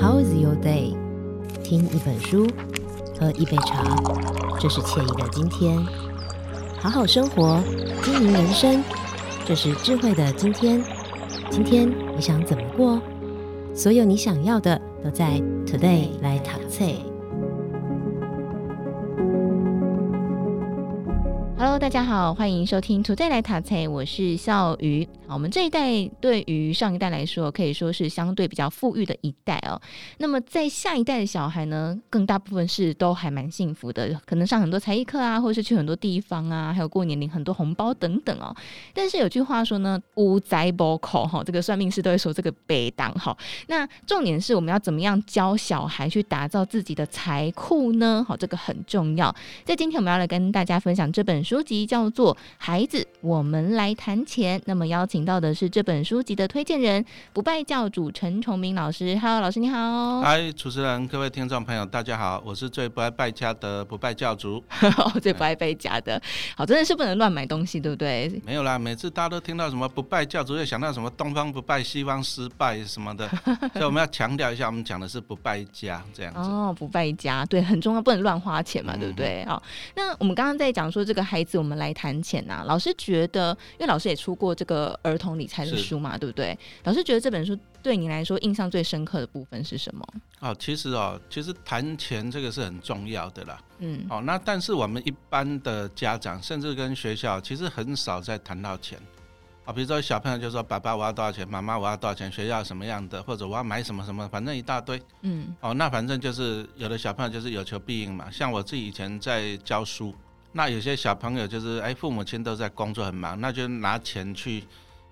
How is your day？听一本书，喝一杯茶，这是惬意的今天。好好生活，经营人生，这是智慧的今天。今天你想怎么过？所有你想要的都在 Today 来读册。Hello，大家好，欢迎收听 Today 来读册，我是笑鱼。我们这一代对于上一代来说，可以说是相对比较富裕的一代哦。那么在下一代的小孩呢，更大部分是都还蛮幸福的，可能上很多才艺课啊，或者是去很多地方啊，还有过年领很多红包等等哦。但是有句话说呢，无财宝口哈，这个算命师都会说这个北当哈。那重点是我们要怎么样教小孩去打造自己的财库呢？好，这个很重要。在今天我们要来跟大家分享这本书籍，叫做《孩子，我们来谈钱》。那么邀请。到的是这本书籍的推荐人，不败教主陈崇明老师。Hello，老师你好。嗨，主持人，各位听众朋友，大家好，我是最不爱败家的不败教主。最不爱败家的，好，真的是不能乱买东西，对不对？没有啦，每次大家都听到什么不败教主，又想到什么东方不败，西方失败什么的，所以我们要强调一下，我们讲的是不败家这样子。哦，不败家，对，很重要，不能乱花钱嘛，对不对？好、嗯，那我们刚刚在讲说这个孩子，我们来谈钱呐、啊。老师觉得，因为老师也出过这个儿童理财的书嘛，对不对？老师觉得这本书对你来说印象最深刻的部分是什么？哦，其实哦，其实谈钱这个是很重要的啦。嗯，哦，那但是我们一般的家长，甚至跟学校，其实很少在谈到钱。啊、哦，比如说小朋友就说：“爸爸，我要多少钱？妈妈，我要多少钱？学校什么样的？或者我要买什么什么？反正一大堆。”嗯，哦，那反正就是有的小朋友就是有求必应嘛。像我自己以前在教书，那有些小朋友就是哎，父母亲都在工作很忙，那就拿钱去。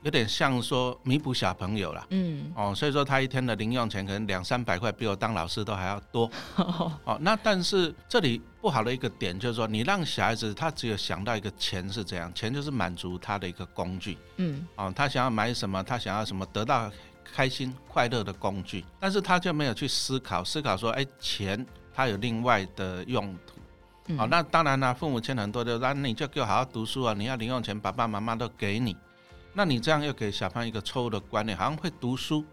有点像说弥补小朋友啦，嗯，哦，所以说他一天的零用钱可能两三百块，比我当老师都还要多，哦，那但是这里不好的一个点就是说，你让小孩子他只有想到一个钱是怎样，钱就是满足他的一个工具，嗯，哦，他想要买什么，他想要什么，得到开心快乐的工具，但是他就没有去思考，思考说，哎，钱他有另外的用途，哦，那当然了，父母亲很多的，那你就给我好好读书啊，你要零用钱，爸爸妈妈都给你。那你这样又给小朋友一个错误的观念，好像会读书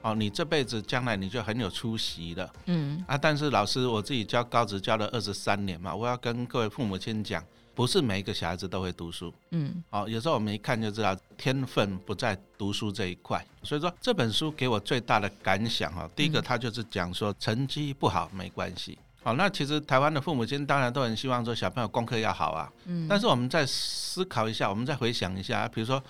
哦，你这辈子将来你就很有出息了。嗯啊，但是老师我自己教高职教了二十三年嘛，我要跟各位父母亲讲，不是每一个小孩子都会读书。嗯，哦，有时候我们一看就知道天分不在读书这一块。所以说这本书给我最大的感想哈，第一个他就是讲说成绩不好没关系。好，那其实台湾的父母亲当然都很希望说小朋友功课要好啊。嗯，但是我们再思考一下，我们再回想一下，比如说。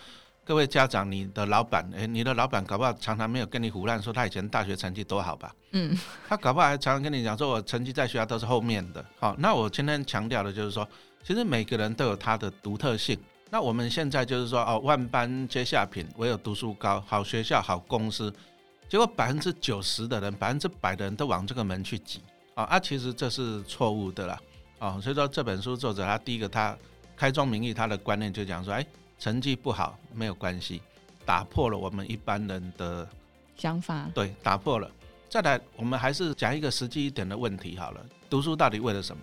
各位家长，你的老板，诶，你的老板搞不好常常没有跟你胡乱，说他以前大学成绩多好吧？嗯，他搞不好还常常跟你讲说，我成绩在学校都是后面的。好，那我今天强调的就是说，其实每个人都有他的独特性。那我们现在就是说，哦，万般皆下品，唯有读书高，好学校、好公司，结果百分之九十的人，百分之百的人都往这个门去挤。啊，啊，其实这是错误的啦。啊，所以说这本书作者他第一个他开宗明义他的观念就讲说，哎。成绩不好没有关系，打破了我们一般人的想法。对，打破了。再来，我们还是讲一个实际一点的问题好了。读书到底为了什么？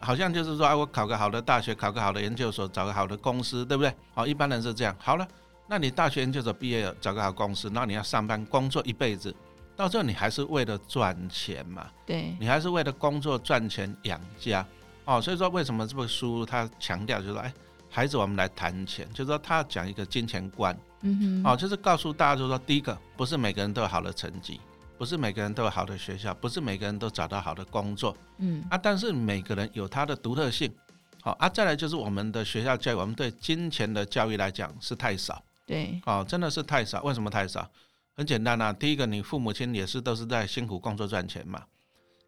好像就是说，啊，我考个好的大学，考个好的研究所，找个好的公司，对不对？好，一般人是这样。好了，那你大学研究所毕业了，找个好公司，那你要上班工作一辈子，到最后你还是为了赚钱嘛？对，你还是为了工作赚钱养家。哦，所以说为什么这本书它强调就是说，哎。孩子，我们来谈钱，就是说他讲一个金钱观，嗯哼，哦，就是告诉大家，就是说，第一个，不是每个人都有好的成绩，不是每个人都有好的学校，不是每个人都找到好的工作，嗯。啊，但是每个人有他的独特性，好啊，再来就是我们的学校教育，我们对金钱的教育来讲是太少，对，哦，真的是太少，为什么太少？很简单啊，第一个，你父母亲也是都是在辛苦工作赚钱嘛，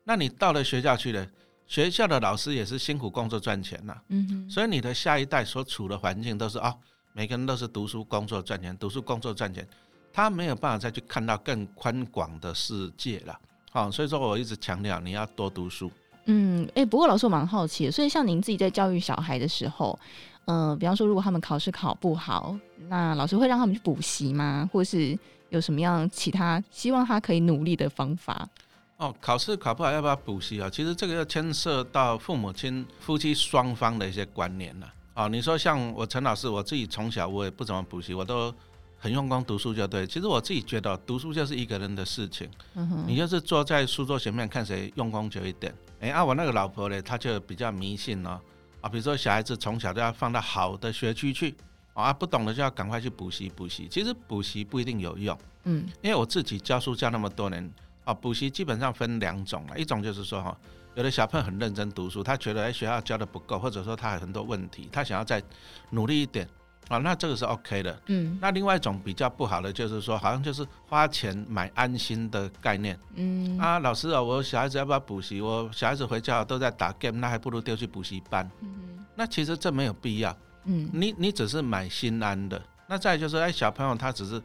那你到了学校去了。学校的老师也是辛苦工作赚钱呐、啊，嗯哼，所以你的下一代所处的环境都是啊、哦，每个人都是读书工作赚钱，读书工作赚钱，他没有办法再去看到更宽广的世界了，好、哦，所以说我一直强调你要多读书。嗯，哎、欸，不过老师我蛮好奇的，所以像您自己在教育小孩的时候，嗯、呃，比方说如果他们考试考不好，那老师会让他们去补习吗？或是有什么样其他希望他可以努力的方法？哦，考试考不好要不要补习啊？其实这个要牵涉到父母亲、夫妻双方的一些观念了。哦，你说像我陈老师，我自己从小我也不怎么补习，我都很用功读书就对。其实我自己觉得，读书就是一个人的事情。嗯，你就是坐在书桌前面看谁用功久一点。哎，啊，我那个老婆呢，她就比较迷信哦。啊，比如说小孩子从小都要放到好的学区去，啊，不懂的就要赶快去补习补习。其实补习不一定有用。嗯，因为我自己教书教那么多年，啊，补习基本上分两种了，一种就是说哈。有的小朋友很认真读书，他觉得哎学校教的不够，或者说他有很多问题，他想要再努力一点啊，那这个是 OK 的。嗯，那另外一种比较不好的就是说，好像就是花钱买安心的概念。嗯啊，老师啊，我小孩子要不要补习？我小孩子回家都在打 game，那还不如丢去补习班。嗯，那其实这没有必要。嗯，你你只是买心安的。那再就是哎小朋友他只是。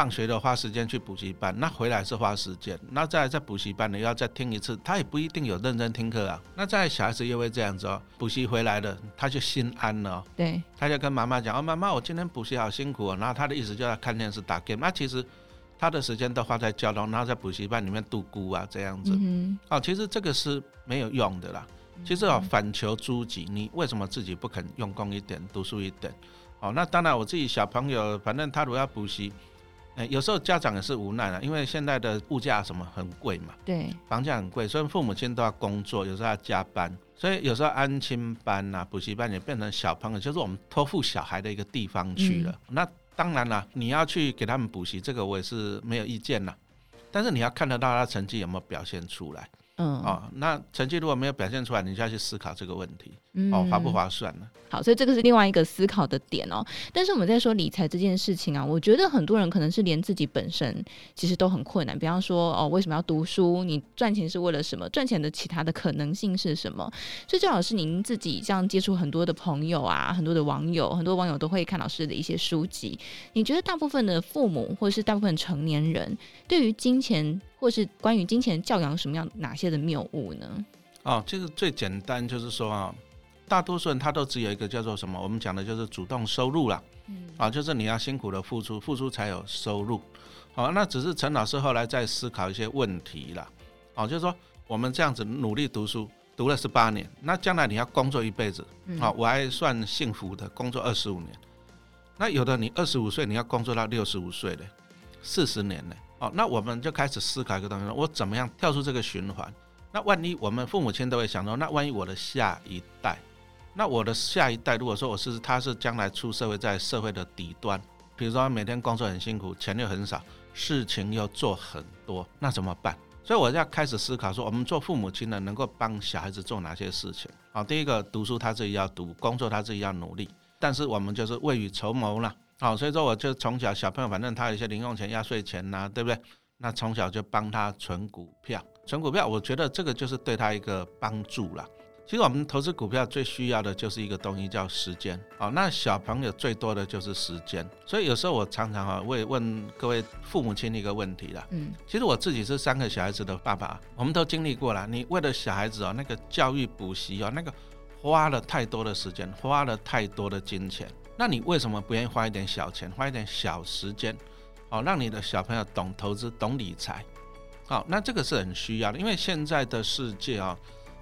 放学的花时间去补习班，那回来是花时间，那再来在补习班你要再听一次，他也不一定有认真听课啊。那再小孩子又会这样子哦，补习回来了他就心安了，对，他就跟妈妈讲哦，妈妈我今天补习好辛苦哦，然后他的意思就要看电视打 game，那其实他的时间都花在交通，然后在补习班里面度孤啊这样子，嗯，哦，其实这个是没有用的啦。其实哦，反求诸己，你为什么自己不肯用功一点，读书一点？哦，那当然我自己小朋友，反正他如果要补习。欸、有时候家长也是无奈了，因为现在的物价什么很贵嘛，对，房价很贵，所以父母亲都要工作，有时候要加班，所以有时候安亲班啊、补习班也变成小朋友就是我们托付小孩的一个地方去了。嗯、那当然了，你要去给他们补习，这个我也是没有意见了，但是你要看得到他成绩有没有表现出来。嗯，哦，那成绩如果没有表现出来，你就要去思考这个问题，嗯、哦，划不划算呢？好，所以这个是另外一个思考的点哦。但是我们在说理财这件事情啊，我觉得很多人可能是连自己本身其实都很困难。比方说，哦，为什么要读书？你赚钱是为了什么？赚钱的其他的可能性是什么？所以，赵老师，您自己这样接触很多的朋友啊，很多的网友，很多网友都会看老师的一些书籍。你觉得大部分的父母或者是大部分成年人对于金钱，或是关于金钱教养什么样哪些的谬误呢？哦，这个最简单就是说啊，大多数人他都只有一个叫做什么？我们讲的就是主动收入啦。嗯，啊，就是你要辛苦的付出，付出才有收入。好，那只是陈老师后来在思考一些问题啦。哦，就是说我们这样子努力读书，读了十八年，那将来你要工作一辈子，啊，我还算幸福的，工作二十五年。那有的你二十五岁你要工作到六十五岁的，四十年呢？哦，那我们就开始思考一个东西，我怎么样跳出这个循环？那万一我们父母亲都会想说，那万一我的下一代，那我的下一代，如果说我是他是将来出社会，在社会的底端，比如说每天工作很辛苦，钱又很少，事情又做很多，那怎么办？所以我要开始思考说，我们做父母亲的能够帮小孩子做哪些事情？好，第一个读书他自己要读，工作他自己要努力，但是我们就是未雨绸缪了。好，所以说我就从小小朋友，反正他有一些零用钱、压岁钱呐，对不对？那从小就帮他存股票，存股票，我觉得这个就是对他一个帮助啦。其实我们投资股票最需要的就是一个东西叫时间。好，那小朋友最多的就是时间，所以有时候我常常啊，我也问各位父母亲一个问题啦。嗯，其实我自己是三个小孩子的爸爸，我们都经历过了。你为了小孩子哦，那个教育补习哦，那个花了太多的时间，花了太多的金钱。那你为什么不愿意花一点小钱，花一点小时间，哦，让你的小朋友懂投资、懂理财，好，那这个是很需要的，因为现在的世界啊，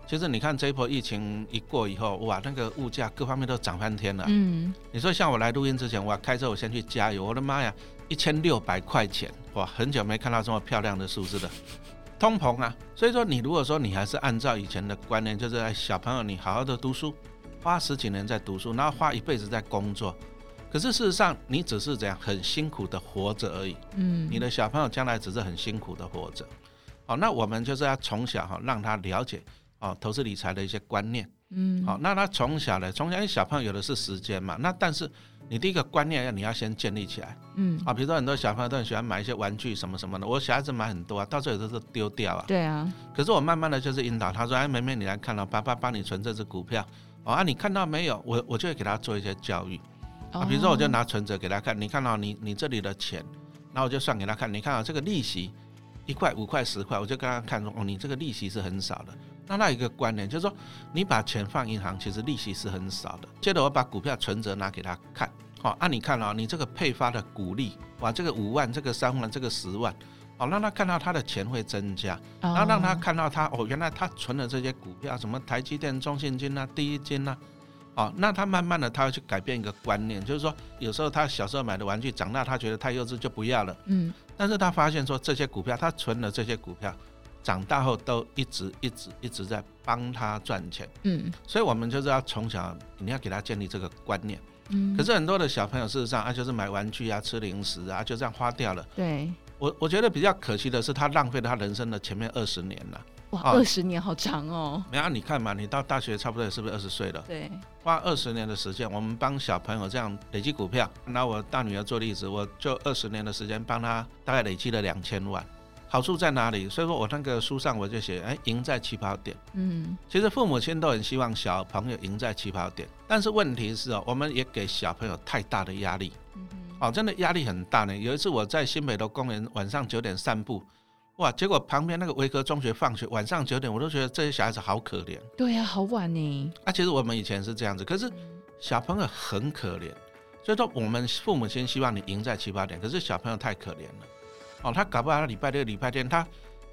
其实你看这一波疫情一过以后，哇，那个物价各方面都涨翻天了。嗯，你说像我来录音之前，我要开车我先去加油，我的妈呀，一千六百块钱，哇，很久没看到这么漂亮的数字了，通膨啊。所以说，你如果说你还是按照以前的观念，就是小朋友你好好的读书。花十几年在读书，然后花一辈子在工作，可是事实上你只是这样很辛苦的活着而已。嗯，你的小朋友将来只是很辛苦的活着。好，那我们就是要从小哈让他了解哦投资理财的一些观念。嗯，好，那他从小呢，从小因为小朋友有的是时间嘛，那但是你第一个观念要你要先建立起来。嗯，啊，比如说很多小朋友都很喜欢买一些玩具什么什么的，我小孩子买很多啊，到最后都是丢掉啊。对啊。可是我慢慢的就是引导他说，哎，妹妹你来看了，爸爸帮你存这只股票。哦啊，你看到没有？我我就会给他做一些教育啊，比如说我就拿存折给他看，你看到你你这里的钱，然后我就算给他看，你看到这个利息一块、五块、十块，我就跟他看说，哦，你这个利息是很少的。那那一个观念就是说，你把钱放银行，其实利息是很少的。接着我把股票存折拿给他看，好啊，你看啊，你这个配发的股利，哇，这个五万，这个三万，这个十万。哦，让他看到他的钱会增加，然后让他看到他哦，原来他存的这些股票，什么台积电、中信金啊、第一金啊，哦，那他慢慢的他会去改变一个观念，就是说有时候他小时候买的玩具，长大他觉得太幼稚就不要了。嗯，但是他发现说这些股票，他存了这些股票，长大后都一直一直一直在帮他赚钱。嗯，所以我们就是要从小你要给他建立这个观念。嗯，可是很多的小朋友事实上啊，就是买玩具啊，吃零食啊，就这样花掉了。对，我我觉得比较可惜的是，他浪费了他人生的前面二十年了。哇，二十年好长哦！没有，你看嘛，你到大学差不多是不是二十岁了？对，花二十年的时间，我们帮小朋友这样累积股票。拿我大女儿做例子，我就二十年的时间帮她大概累积了两千万。好处在哪里？所以说我那个书上我就写，哎，赢在起跑点。嗯，其实父母亲都很希望小朋友赢在起跑点，但是问题是哦，我们也给小朋友太大的压力。哦，真的压力很大呢。有一次我在新北的公园晚上九点散步。哇！结果旁边那个维格中学放学晚上九点，我都觉得这些小孩子好可怜。对呀、啊，好晚呢。啊，其实我们以前是这样子，可是小朋友很可怜，所以说我们父母亲希望你赢在起跑点，可是小朋友太可怜了。哦，他搞不好他礼拜六、礼拜天，他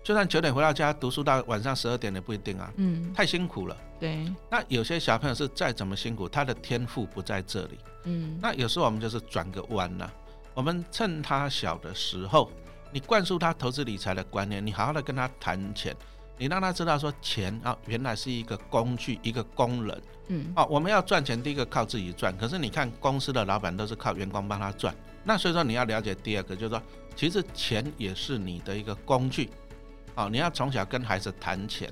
就算九点回到家读书到晚上十二点也不一定啊。嗯，太辛苦了。对。那有些小朋友是再怎么辛苦，他的天赋不在这里。嗯。那有时候我们就是转个弯呐，我们趁他小的时候。你灌输他投资理财的观念，你好好的跟他谈钱，你让他知道说钱啊，原来是一个工具，一个工人。嗯，哦，我们要赚钱，第一个靠自己赚。可是你看公司的老板都是靠员工帮他赚，那所以说你要了解第二个，就是说其实钱也是你的一个工具。哦，你要从小跟孩子谈钱，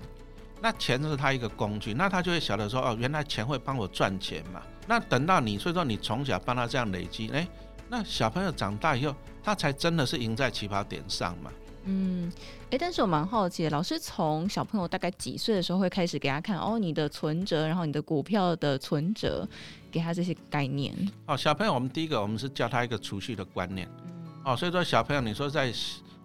那钱是他一个工具，那他就会晓得说哦，原来钱会帮我赚钱嘛。那等到你，所以说你从小帮他这样累积，诶，那小朋友长大以后。他才真的是赢在起跑点上嘛。嗯，哎、欸，但是我蛮好奇，老师从小朋友大概几岁的时候会开始给他看哦，你的存折，然后你的股票的存折，给他这些概念。哦，小朋友，我们第一个我们是教他一个储蓄的观念。嗯、哦，所以说小朋友，你说在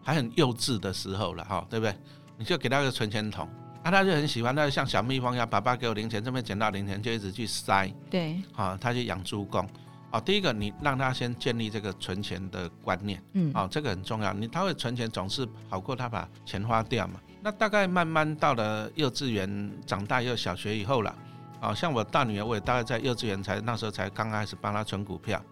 还很幼稚的时候了哈、哦，对不对？你就给他一个存钱筒，啊，他就很喜欢，他就像小蜜蜂一样，爸爸给我零钱，这边捡到零钱就一直去塞。对。啊、哦，他去养猪公。哦，第一个你让他先建立这个存钱的观念，嗯，哦，这个很重要。你他会存钱总是好过他把钱花掉嘛。那大概慢慢到了幼稚园长大又小学以后了，哦，像我大女儿，我也大概在幼稚园才那时候才刚开始帮她存股票，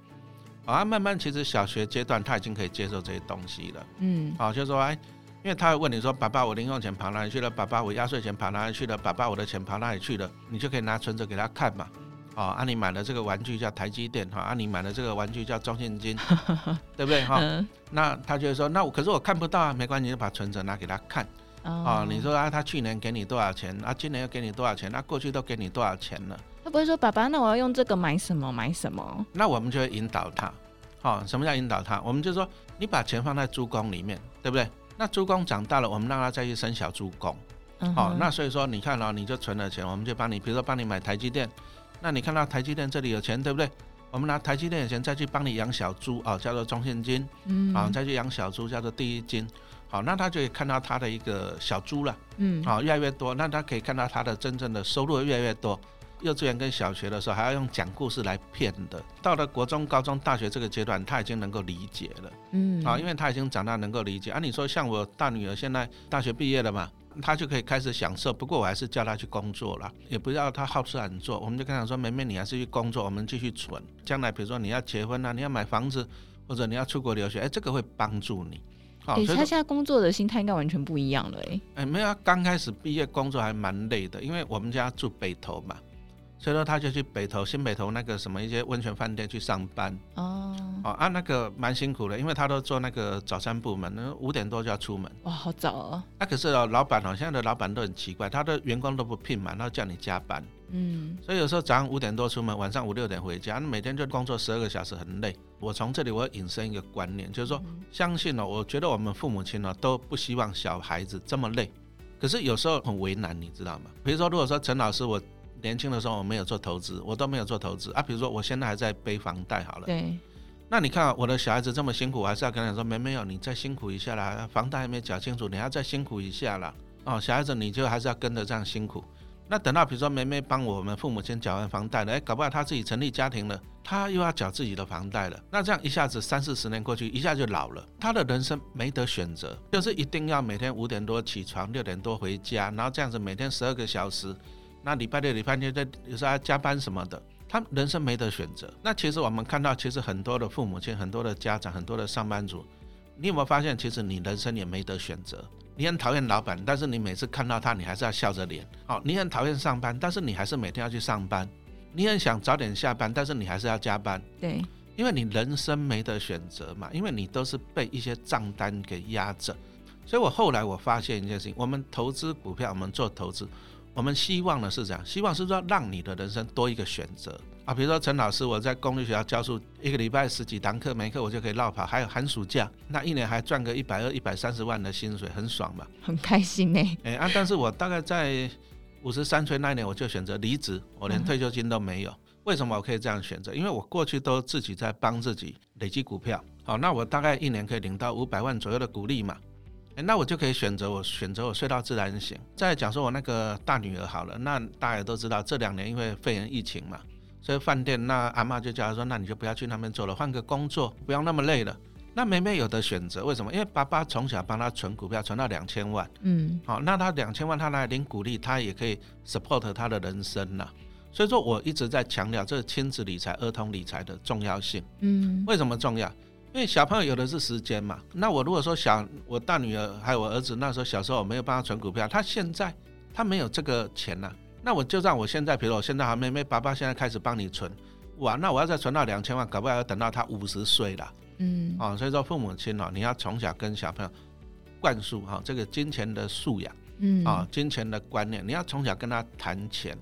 啊，慢慢其实小学阶段他已经可以接受这些东西了，嗯，哦，就是说哎，因为他会问你说，爸爸我零用钱跑哪里去了？爸爸我压岁钱跑哪里去了？爸爸我的钱跑哪里去了？你就可以拿存折给他看嘛。哦，啊，你买了这个玩具叫台积电，哈，啊，你买了这个玩具叫中信金，对不对？哈，那他就会说，那我可是我看不到啊，没关系，你就把存折拿给他看。哦，你说啊，他去年给你多少钱？啊，今年又给你多少钱？那过去都给你多少钱了？他不会说，爸爸，那我要用这个买什么？买什么？那我们就会引导他。哦，什么叫引导他？我们就说，你把钱放在猪公里面，对不对？那猪公长大了，我们让他再去生小猪公。哦，那所以说，你看哦，你就存了钱，我们就帮你，比如说帮你买台积电。那你看到台积电这里有钱，对不对？我们拿台积电的钱再去帮你养小猪啊，叫做中现金，嗯，啊，再去养小猪叫做第一金，好，那他就可以看到他的一个小猪了，嗯，啊，越来越多，那他可以看到他的真正的收入越来越多。幼稚园跟小学的时候还要用讲故事来骗的，到了国中、高中、大学这个阶段，他已经能够理解了，嗯，啊，因为他已经长大能够理解。啊，你说像我大女儿现在大学毕业了嘛？她就可以开始享受，不过我还是叫她去工作了，也不要她好吃懒做。我们就跟她说：“妹妹，你还是去工作，我们继续存。将来比如说你要结婚啊，你要买房子，或者你要出国留学，哎，这个会帮助你。”哦，欸、所以他现在工作的心态应该完全不一样了，哎，哎，没有，刚开始毕业工作还蛮累的，因为我们家住北投嘛。所以说他就去北投新北投那个什么一些温泉饭店去上班哦哦啊那个蛮辛苦的，因为他都做那个早餐部门，那五点多就要出门。哇，好早哦。那、啊、可是哦，老板哦，现在的老板都很奇怪，他的员工都不聘嘛，然后叫你加班。嗯。所以有时候早上五点多出门，晚上五六点回家，那每天就工作十二个小时，很累。我从这里我要引申一个观念，就是说，嗯、相信哦，我觉得我们父母亲哦都不希望小孩子这么累，可是有时候很为难，你知道吗？比如说，如果说陈老师我。年轻的时候我没有做投资，我都没有做投资啊。比如说我现在还在背房贷，好了。对。那你看我的小孩子这么辛苦，我还是要跟他说，没没有，你再辛苦一下啦，房贷还没缴清楚，你要再辛苦一下啦。哦，小孩子你就还是要跟着这样辛苦。那等到比如说梅梅帮我们父母亲缴完房贷了，哎，搞不好他自己成立家庭了，他又要缴自己的房贷了。那这样一下子三四十年过去，一下就老了。他的人生没得选择，就是一定要每天五点多起床，六点多回家，然后这样子每天十二个小时。那礼拜六、礼拜天在有时候还加班什么的，他人生没得选择。那其实我们看到，其实很多的父母亲、很多的家长、很多的上班族，你有没有发现，其实你人生也没得选择？你很讨厌老板，但是你每次看到他，你还是要笑着脸。好，你很讨厌上班，但是你还是每天要去上班。你很想早点下班，但是你还是要加班。对，因为你人生没得选择嘛，因为你都是被一些账单给压着。所以我后来我发现一件事情，我们投资股票，我们做投资，我们希望的是这样，希望是说让你的人生多一个选择啊。比如说陈老师，我在公立学校教书，一个礼拜十几堂课，每课我就可以落跑，还有寒暑假，那一年还赚个一百二、一百三十万的薪水，很爽嘛，很开心呢。哎啊，但是我大概在五十三岁那一年，我就选择离职，我连退休金都没有。嗯、为什么我可以这样选择？因为我过去都自己在帮自己累积股票，好，那我大概一年可以领到五百万左右的股利嘛。哎，那我就可以选择我选择我睡到自然醒。再讲说我那个大女儿好了，那大家都知道这两年因为肺炎疫情嘛，所以饭店那阿嬷就叫她说，那你就不要去那边做了，换个工作，不要那么累了。那妹妹有的选择，为什么？因为爸爸从小帮她存股票，存到两千万，嗯，好，那她两千万她来领股利，她也可以 support 她的人生呐。所以说我一直在强调这亲子理财、儿童理财的重要性。嗯，为什么重要？因为小朋友有的是时间嘛，那我如果说想我大女儿还有我儿子那时候小时候我没有帮他存股票，他现在他没有这个钱了、啊，那我就让我现在，比如我现在好妹妹爸爸现在开始帮你存，哇，那我要再存到两千万，搞不好要等到他五十岁了，嗯，啊，所以说父母亲哦，你要从小跟小朋友灌输哈这个金钱的素养，嗯，啊，金钱的观念，你要从小跟他谈钱，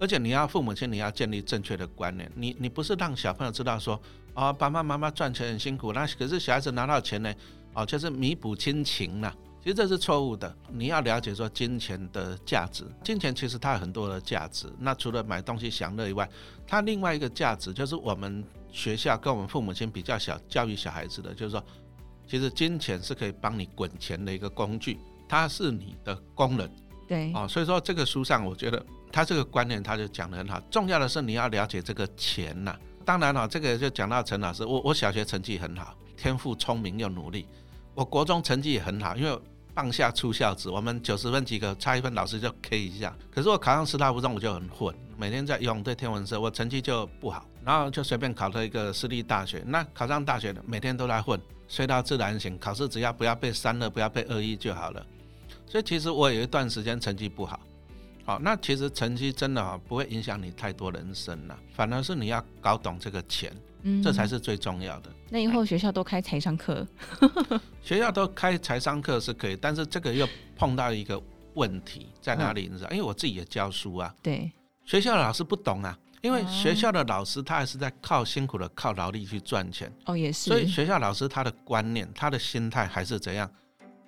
而且你要父母亲你要建立正确的观念，你你不是让小朋友知道说。啊，爸爸妈妈赚钱很辛苦，那可是小孩子拿到钱呢？哦，就是弥补亲情了。其实这是错误的。你要了解说金钱的价值，金钱其实它有很多的价值。那除了买东西享乐以外，它另外一个价值就是我们学校跟我们父母亲比较小教育小孩子的，就是说，其实金钱是可以帮你滚钱的一个工具，它是你的工人。对。哦，所以说这个书上我觉得他这个观念他就讲得很好。重要的是你要了解这个钱呐。当然了，这个就讲到陈老师，我我小学成绩很好，天赋聪明又努力。我国中成绩也很好，因为棒下出孝子，我们九十分及格，差一分老师就 K 一下。可是我考上师大附中，我就很混，每天在游泳队天文社，我成绩就不好，然后就随便考了一个私立大学。那考上大学，每天都在混，睡到自然醒，考试只要不要被三了，不要被二一就好了。所以其实我有一段时间成绩不好。好，那其实成绩真的哈不会影响你太多人生了，反而是你要搞懂这个钱，嗯，这才是最重要的。那以后学校都开财商课，学校都开财商课是可以，但是这个又碰到一个问题在哪里？你知道？因为我自己也教书啊，对，学校的老师不懂啊，因为学校的老师他还是在靠辛苦的靠劳力去赚钱，哦，也是，所以学校老师他的观念、他的心态还是怎样？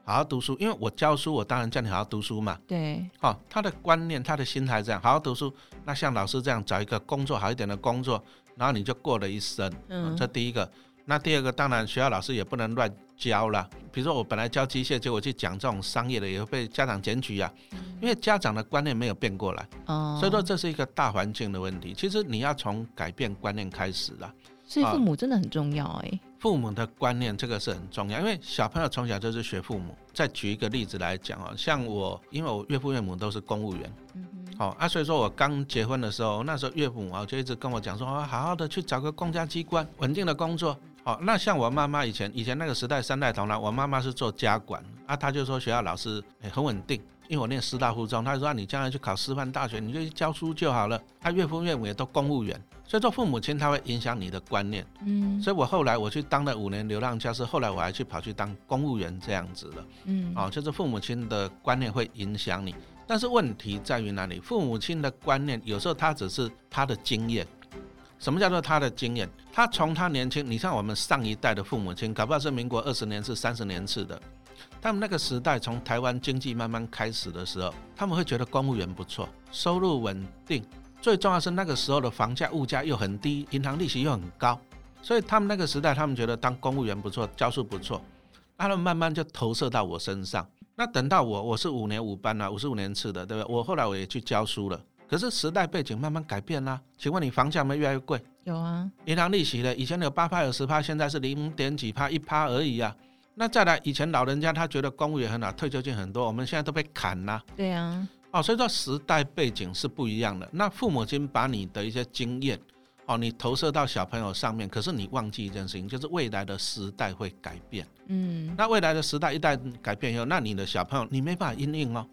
好好读书，因为我教书，我当然叫你好好读书嘛。对，哦，他的观念，他的心态这样，好好读书。那像老师这样找一个工作好一点的工作，然后你就过了一生。嗯，这第一个。那第二个，当然学校老师也不能乱教了。比如说我本来教机械，结果去讲这种商业的，也会被家长检举啊。因为家长的观念没有变过来。哦。所以说这是一个大环境的问题。其实你要从改变观念开始了。所以父母真的很重要哎。父母的观念，这个是很重要，因为小朋友从小就是学父母。再举一个例子来讲啊，像我，因为我岳父岳母都是公务员，嗯，好啊，所以说我刚结婚的时候，那时候岳父母啊就一直跟我讲说，啊，好好的去找个公家机关，稳定的工作。好，那像我妈妈以前，以前那个时代三代同堂，我妈妈是做家管啊，她就说学校老师很稳定，因为我念师大附中，他说你将来去考师范大学，你就去教书就好了。他岳父岳母也都公务员。所以做父母亲，他会影响你的观念。嗯，所以我后来我去当了五年流浪教师，后来我还去跑去当公务员这样子的。嗯，哦，就是父母亲的观念会影响你，但是问题在于哪里？父母亲的观念有时候他只是他的经验。什么叫做他的经验？他从他年轻，你像我们上一代的父母亲，搞不好是民国二十年次、三十年次的，他们那个时代从台湾经济慢慢开始的时候，他们会觉得公务员不错，收入稳定。最重要是那个时候的房价、物价又很低，银行利息又很高，所以他们那个时代，他们觉得当公务员不错，教书不错，他们慢慢就投射到我身上。那等到我，我是五年五班啊，五十五年次的，对不对？我后来我也去教书了。可是时代背景慢慢改变啦。请问你房价有没有越来越贵？有啊。银行利息呢？以前有八趴有十趴，现在是零点几趴，一趴而已啊。那再来，以前老人家他觉得公务员很好，退休金很多，我们现在都被砍啦。对啊。哦，所以说时代背景是不一样的。那父母亲把你的一些经验哦，你投射到小朋友上面，可是你忘记一件事情，就是未来的时代会改变。嗯，那未来的时代一旦改变以后，那你的小朋友你没办法因应哦。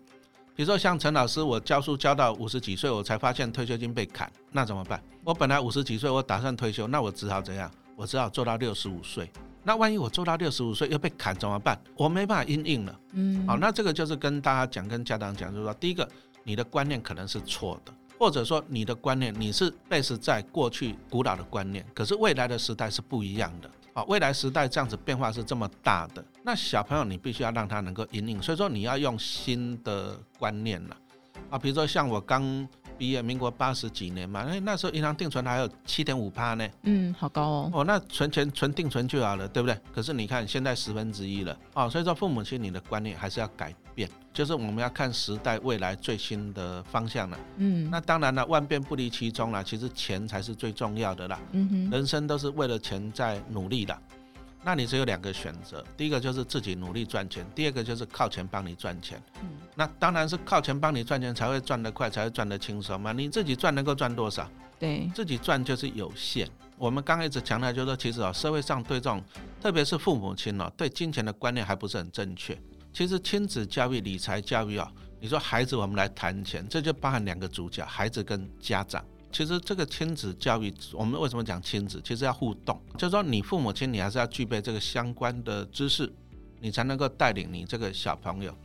比如说像陈老师，我教书教到五十几岁，我才发现退休金被砍，那怎么办？我本来五十几岁，我打算退休，那我只好怎样？我只好做到六十五岁。那万一我做到六十五岁又被砍怎么办？我没办法因应了。嗯，好，那这个就是跟大家讲，跟家长讲，就是说，第一个，你的观念可能是错的。或者说你的观念你是 base 在过去古老的观念，可是未来的时代是不一样的好！未来时代这样子变化是这么大的，那小朋友你必须要让他能够引领，所以说你要用新的观念了啊！比如说像我刚。毕业，民国八十几年嘛，那那时候银行定存还有七点五趴呢，嗯，好高哦。哦，那存钱存定存就好了，对不对？可是你看现在十分之一了，哦，所以说父母亲你的观念还是要改变，就是我们要看时代未来最新的方向了。嗯，那当然了，万变不离其宗啦，其实钱才是最重要的啦。嗯哼，人生都是为了钱在努力的。那你只有两个选择，第一个就是自己努力赚钱，第二个就是靠钱帮你赚钱。嗯，那当然是靠钱帮你赚钱才会赚得快，才会赚得轻松嘛。你自己赚能够赚多少？对，自己赚就是有限。我们刚刚一直强调，就是说，其实啊，社会上对这种，特别是父母亲哦，对金钱的观念还不是很正确。其实亲子教育、理财教育啊，你说孩子，我们来谈钱，这就包含两个主角，孩子跟家长。其实这个亲子教育，我们为什么讲亲子？其实要互动，就是说你父母亲，你还是要具备这个相关的知识，你才能够带领你这个小朋友。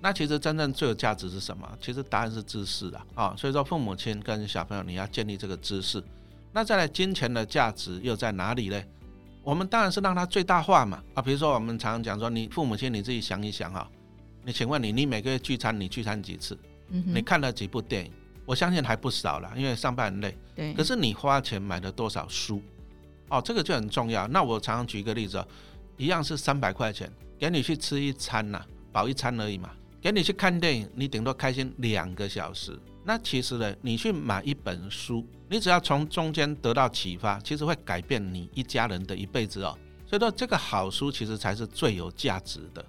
那其实真正最有价值是什么？其实答案是知识啊，啊，所以说父母亲跟小朋友，你要建立这个知识。那再来，金钱的价值又在哪里呢？我们当然是让它最大化嘛，啊，比如说我们常常讲说，你父母亲你自己想一想哈，你请问你，你每个月聚餐，你聚餐几次？嗯，你看了几部电影？我相信还不少了，因为上班很累。对。可是你花钱买了多少书？哦，这个就很重要。那我常常举一个例子哦，一样是三百块钱，给你去吃一餐呐，饱一餐而已嘛。给你去看电影，你顶多开心两个小时。那其实呢，你去买一本书，你只要从中间得到启发，其实会改变你一家人的一辈子哦。所以说，这个好书其实才是最有价值的。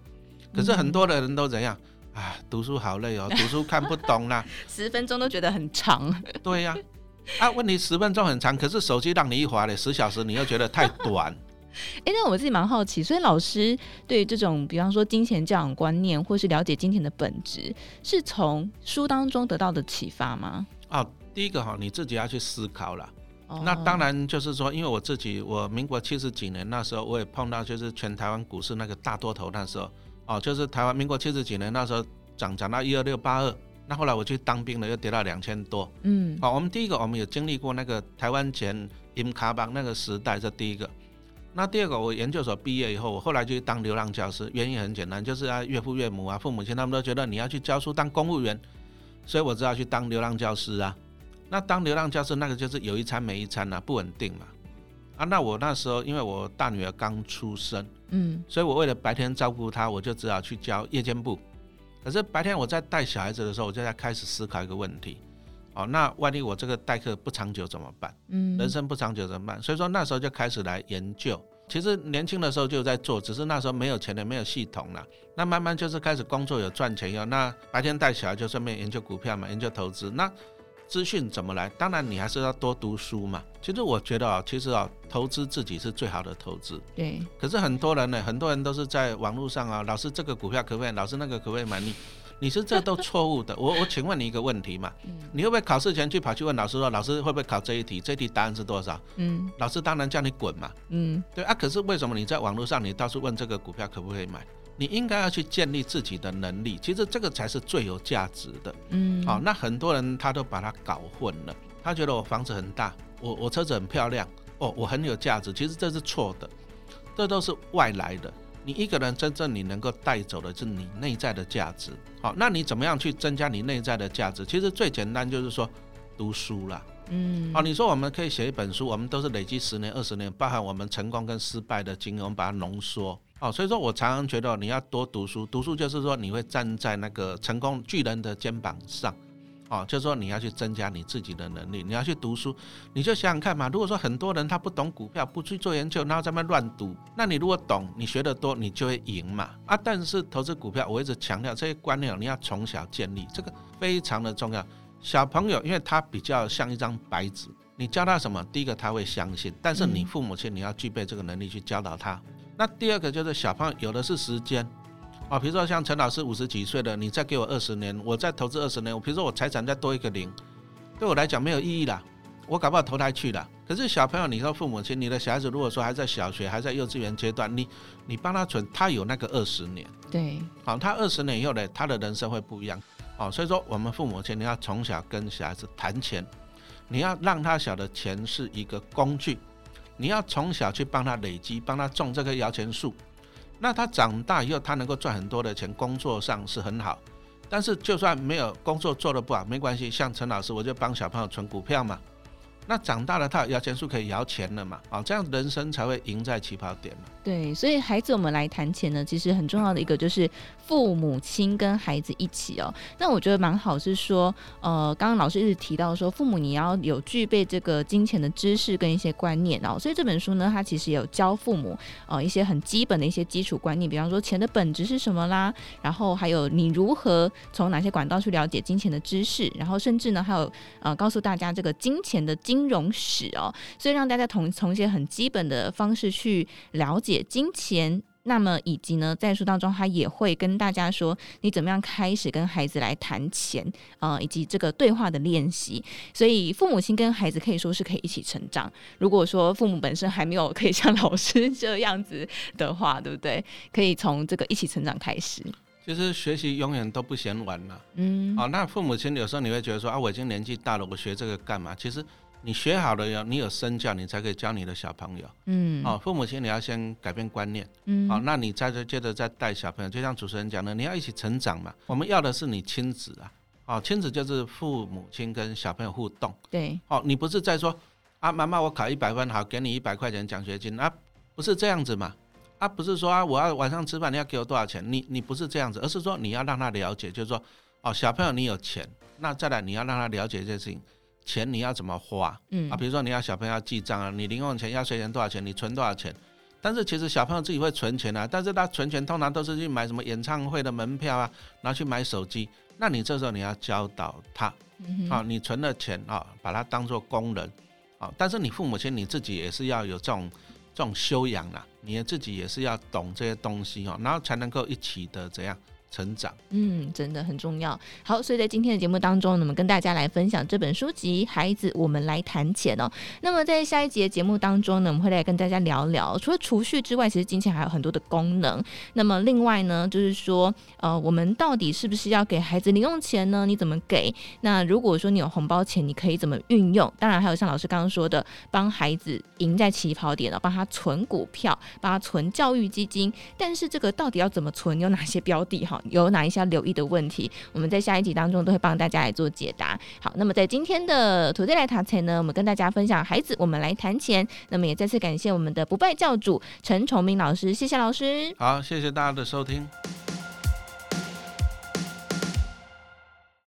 可是很多的人都怎样？啊，读书好累哦，读书看不懂啦，十分钟都觉得很长。对呀、啊，啊，问题十分钟很长，可是手机让你一划嘞，十小时你又觉得太短。哎、欸，那我自己蛮好奇，所以老师对这种，比方说金钱教养观念，或是了解金钱的本质，是从书当中得到的启发吗？哦，第一个哈，你自己要去思考了。哦、那当然就是说，因为我自己，我民国七十几年那时候，我也碰到就是全台湾股市那个大多头那时候。哦，就是台湾民国七十几年那时候涨涨到一二六八二，那后来我去当兵了，又跌到两千多。嗯，好，我们第一个我们有经历过那个台湾前银卡邦那个时代，这第一个。那第二个，我研究所毕业以后，我后来就去当流浪教师，原因很简单，就是啊岳父岳母啊父母亲他们都觉得你要去教书当公务员，所以我只好去当流浪教师啊。那当流浪教师那个就是有一餐没一餐啊，不稳定嘛。啊，那我那时候因为我大女儿刚出生。嗯，所以我为了白天照顾她，我就只好去教夜间部。可是白天我在带小孩子的时候，我就在开始思考一个问题：哦，那万一我这个代课不长久怎么办？嗯，人生不长久怎么办？所以说那时候就开始来研究。其实年轻的时候就在做，只是那时候没有钱的，没有系统了。那慢慢就是开始工作有赚钱哟。那白天带小孩就顺便研究股票嘛，研究投资。那资讯怎么来？当然，你还是要多读书嘛。其实我觉得啊，其实啊，投资自己是最好的投资。对。可是很多人呢，很多人都是在网络上啊，老师这个股票可不可以？老师那个可不可以买？你，你是这都错误的。我我请问你一个问题嘛，你会不会考试前去跑去问老师说，老师会不会考这一题？这一题答案是多少？嗯。老师当然叫你滚嘛。嗯。对啊，可是为什么你在网络上你到处问这个股票可不可以买？你应该要去建立自己的能力，其实这个才是最有价值的。嗯，好，那很多人他都把它搞混了，他觉得我房子很大，我我车子很漂亮，哦，我很有价值，其实这是错的，这都是外来的。你一个人真正你能够带走的是你内在的价值。好，那你怎么样去增加你内在的价值？其实最简单就是说读书啦。嗯，好，你说我们可以写一本书，我们都是累积十年、二十年，包含我们成功跟失败的经验，我们把它浓缩。哦，所以说我常常觉得你要多读书，读书就是说你会站在那个成功巨人的肩膀上，哦，就是说你要去增加你自己的能力，你要去读书，你就想想看嘛。如果说很多人他不懂股票，不去做研究，然后在那乱赌，那你如果懂，你学得多，你就会赢嘛。啊，但是投资股票，我一直强调这些观念，你要从小建立，这个非常的重要。小朋友因为他比较像一张白纸。你教他什么？第一个他会相信，但是你父母亲你要具备这个能力去教导他。嗯、那第二个就是小朋友有的是时间啊，比如说像陈老师五十几岁了，你再给我二十年，我再投资二十年，我比如说我财产再多一个零，对我来讲没有意义啦，我搞不好投胎去了。可是小朋友，你说父母亲，你的小孩子如果说还在小学，还在幼稚园阶段，你你帮他存，他有那个二十年，对，好，他二十年以后呢，他的人生会不一样。哦，所以说我们父母亲，你要从小跟小孩子谈钱，你要让他晓得钱是一个工具，你要从小去帮他累积，帮他种这棵摇钱树。那他长大以后，他能够赚很多的钱，工作上是很好。但是就算没有工作做得不好，没关系，像陈老师，我就帮小朋友存股票嘛。那长大了，他摇钱树可以摇钱了嘛？啊，这样人生才会赢在起跑点嘛。对，所以孩子，我们来谈钱呢，其实很重要的一个就是父母亲跟孩子一起哦。那我觉得蛮好，是说，呃，刚刚老师一直提到说，父母你要有具备这个金钱的知识跟一些观念哦。所以这本书呢，它其实有教父母呃一些很基本的一些基础观念，比方说钱的本质是什么啦，然后还有你如何从哪些管道去了解金钱的知识，然后甚至呢，还有呃告诉大家这个金钱的金。金融史哦，所以让大家从从一些很基本的方式去了解金钱，那么以及呢，在书当中他也会跟大家说，你怎么样开始跟孩子来谈钱啊、呃，以及这个对话的练习。所以父母亲跟孩子可以说是可以一起成长。如果说父母本身还没有可以像老师这样子的话，对不对？可以从这个一起成长开始。其实学习永远都不嫌晚了。嗯，好、哦，那父母亲有时候你会觉得说啊，我已经年纪大了，我学这个干嘛？其实。你学好了有，你有身教，你才可以教你的小朋友。嗯，哦，父母亲你要先改变观念。嗯，好，那你再接着再带小朋友，就像主持人讲的，你要一起成长嘛。我们要的是你亲子啊，哦，亲子就是父母亲跟小朋友互动。对，哦，你不是在说啊，妈妈我考一百分，好，给你一百块钱奖学金啊，不是这样子嘛？啊，不是说啊，我要晚上吃饭，你要给我多少钱？你你不是这样子，而是说你要让他了解，就是说，哦，小朋友你有钱，那再来你要让他了解这件事情。钱你要怎么花？嗯啊，比如说你要小朋友要记账啊，你零用钱压岁钱多少钱，你存多少钱？但是其实小朋友自己会存钱啊，但是他存钱通常都是去买什么演唱会的门票啊，然后去买手机。那你这时候你要教导他，嗯、啊，你存了钱啊，把它当做工人啊。但是你父母亲你自己也是要有这种这种修养啦，你自己也是要懂这些东西哦，然后才能够一起的怎样？成长，嗯，真的很重要。好，所以在今天的节目当中，我们跟大家来分享这本书籍《孩子，我们来谈钱》哦。那么在下一节节目当中呢，我们会来跟大家聊聊，除了储蓄之外，其实金钱还有很多的功能。那么另外呢，就是说，呃，我们到底是不是要给孩子零用钱呢？你怎么给？那如果说你有红包钱，你可以怎么运用？当然，还有像老师刚刚说的，帮孩子赢在起跑点了，帮他存股票，帮他存教育基金。但是这个到底要怎么存？有哪些标的？哈？有哪一些留意的问题？我们在下一集当中都会帮大家来做解答。好，那么在今天的土地来谈钱呢，我们跟大家分享孩子，我们来谈钱。那么也再次感谢我们的不败教主陈崇明老师，谢谢老师。好，谢谢大家的收听。